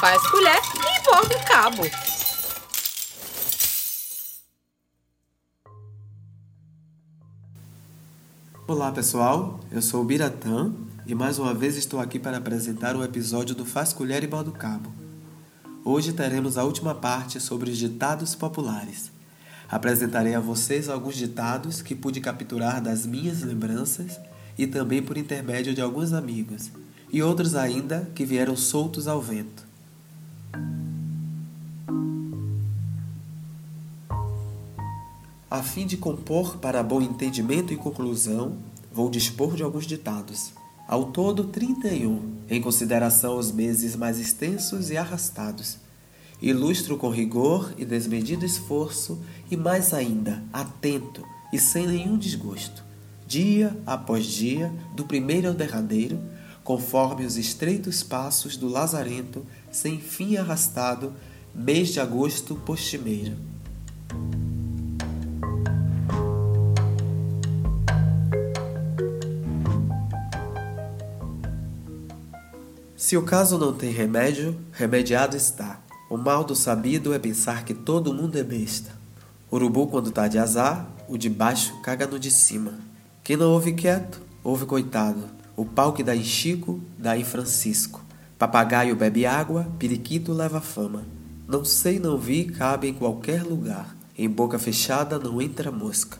faz colher e borda o cabo. Olá pessoal, eu sou o Biratã e mais uma vez estou aqui para apresentar o episódio do Faz Colher e Borda o Cabo. Hoje teremos a última parte sobre os ditados populares. Apresentarei a vocês alguns ditados que pude capturar das minhas lembranças e também por intermédio de alguns amigos, e outros ainda que vieram soltos ao vento. A fim de compor para bom entendimento e conclusão, vou dispor de alguns ditados. Ao todo, 31, em consideração aos meses mais extensos e arrastados Ilustro com rigor e desmedido esforço, e mais ainda, atento e sem nenhum desgosto, dia após dia, do primeiro ao derradeiro, conforme os estreitos passos do lazarento, sem fim arrastado, mês de agosto postimeiro. Se o caso não tem remédio, remediado está. O mal do sabido é pensar que todo mundo é besta. Urubu, quando tá de azar, o de baixo caga no de cima. Quem não ouve quieto, ouve coitado. O pau que dá em Chico, dá em Francisco. Papagaio bebe água, periquito leva fama. Não sei, não vi, cabe em qualquer lugar. Em boca fechada não entra mosca.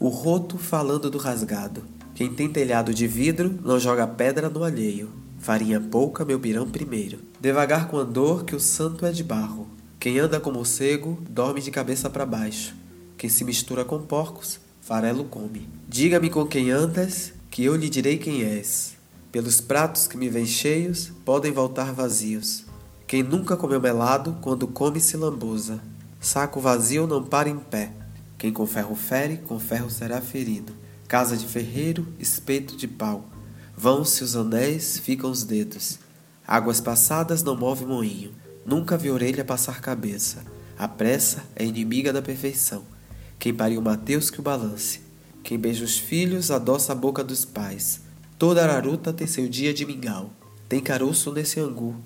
O roto falando do rasgado. Quem tem telhado de vidro não joga pedra no alheio. Farinha pouca, meu pirão primeiro. Devagar com a dor, que o santo é de barro. Quem anda como cego, dorme de cabeça para baixo. Quem se mistura com porcos, farelo come. Diga-me com quem andas, que eu lhe direi quem és. Pelos pratos que me vêm cheios, podem voltar vazios. Quem nunca comeu melado, quando come se lambuza. Saco vazio não para em pé. Quem com ferro fere, com ferro será ferido. Casa de ferreiro, espeto de pau. Vão-se os anéis, ficam os dedos. Águas passadas não move moinho. Nunca vi orelha passar cabeça. A pressa é inimiga da perfeição. Quem pariu Mateus que o balance. Quem beija os filhos adoça a boca dos pais. Toda araruta tem seu dia de mingau. Tem caroço nesse angu.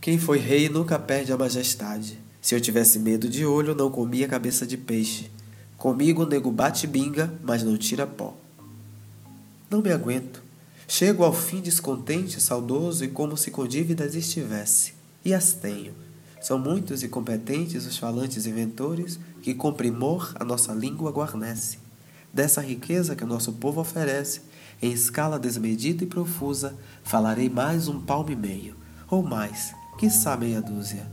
Quem foi rei nunca perde a majestade. Se eu tivesse medo de olho, não comia cabeça de peixe. Comigo o nego bate binga, mas não tira pó. Não me aguento. Chego ao fim descontente, saudoso e como se com dívidas estivesse. E as tenho. São muitos e competentes os falantes inventores que com primor a nossa língua guarnece. Dessa riqueza que o nosso povo oferece, em escala desmedida e profusa, falarei mais um palmo e meio, ou mais, quiçá meia dúzia.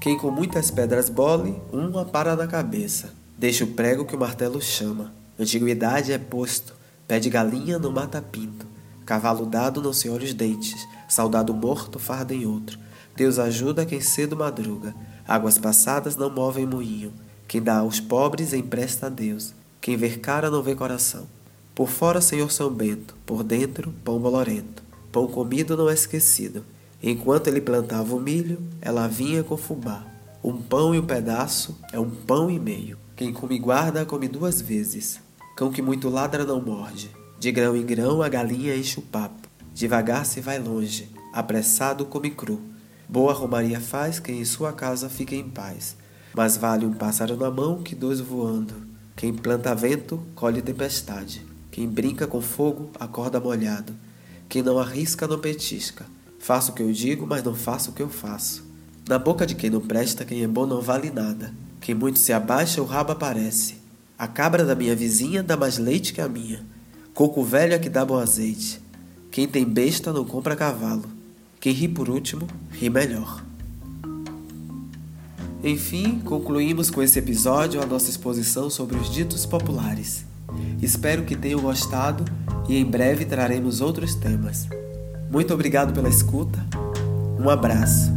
Quem com muitas pedras bole, uma para na cabeça. Deixa o prego que o martelo chama. Antiguidade é posto, Pé de galinha não mata pinto. Cavalo dado não se olha os dentes. Saudado morto farda em outro. Deus ajuda quem cedo madruga. Águas passadas não movem moinho. Quem dá aos pobres empresta a Deus. Quem vê cara não vê coração. Por fora, Senhor São Bento. Por dentro, pão bolorento. Pão comido não é esquecido. Enquanto ele plantava o milho, ela vinha com fubá. Um pão e um pedaço é um pão e meio. Quem come guarda, come duas vezes. Cão que muito ladra não morde. De grão em grão a galinha enche o papo. Devagar se vai longe, apressado come cru. Boa romaria faz quem em sua casa fica em paz. Mas vale um pássaro na mão que dois voando. Quem planta vento, colhe tempestade. Quem brinca com fogo, acorda molhado. Quem não arrisca, não petisca. Faço o que eu digo, mas não faço o que eu faço. Na boca de quem não presta, quem é bom não vale nada. Quem muito se abaixa, o rabo aparece. A cabra da minha vizinha dá mais leite que a minha. Coco velho é que dá bom azeite. Quem tem besta não compra cavalo. Quem ri por último, ri melhor. Enfim, concluímos com esse episódio a nossa exposição sobre os ditos populares. Espero que tenham gostado e em breve traremos outros temas. Muito obrigado pela escuta. Um abraço.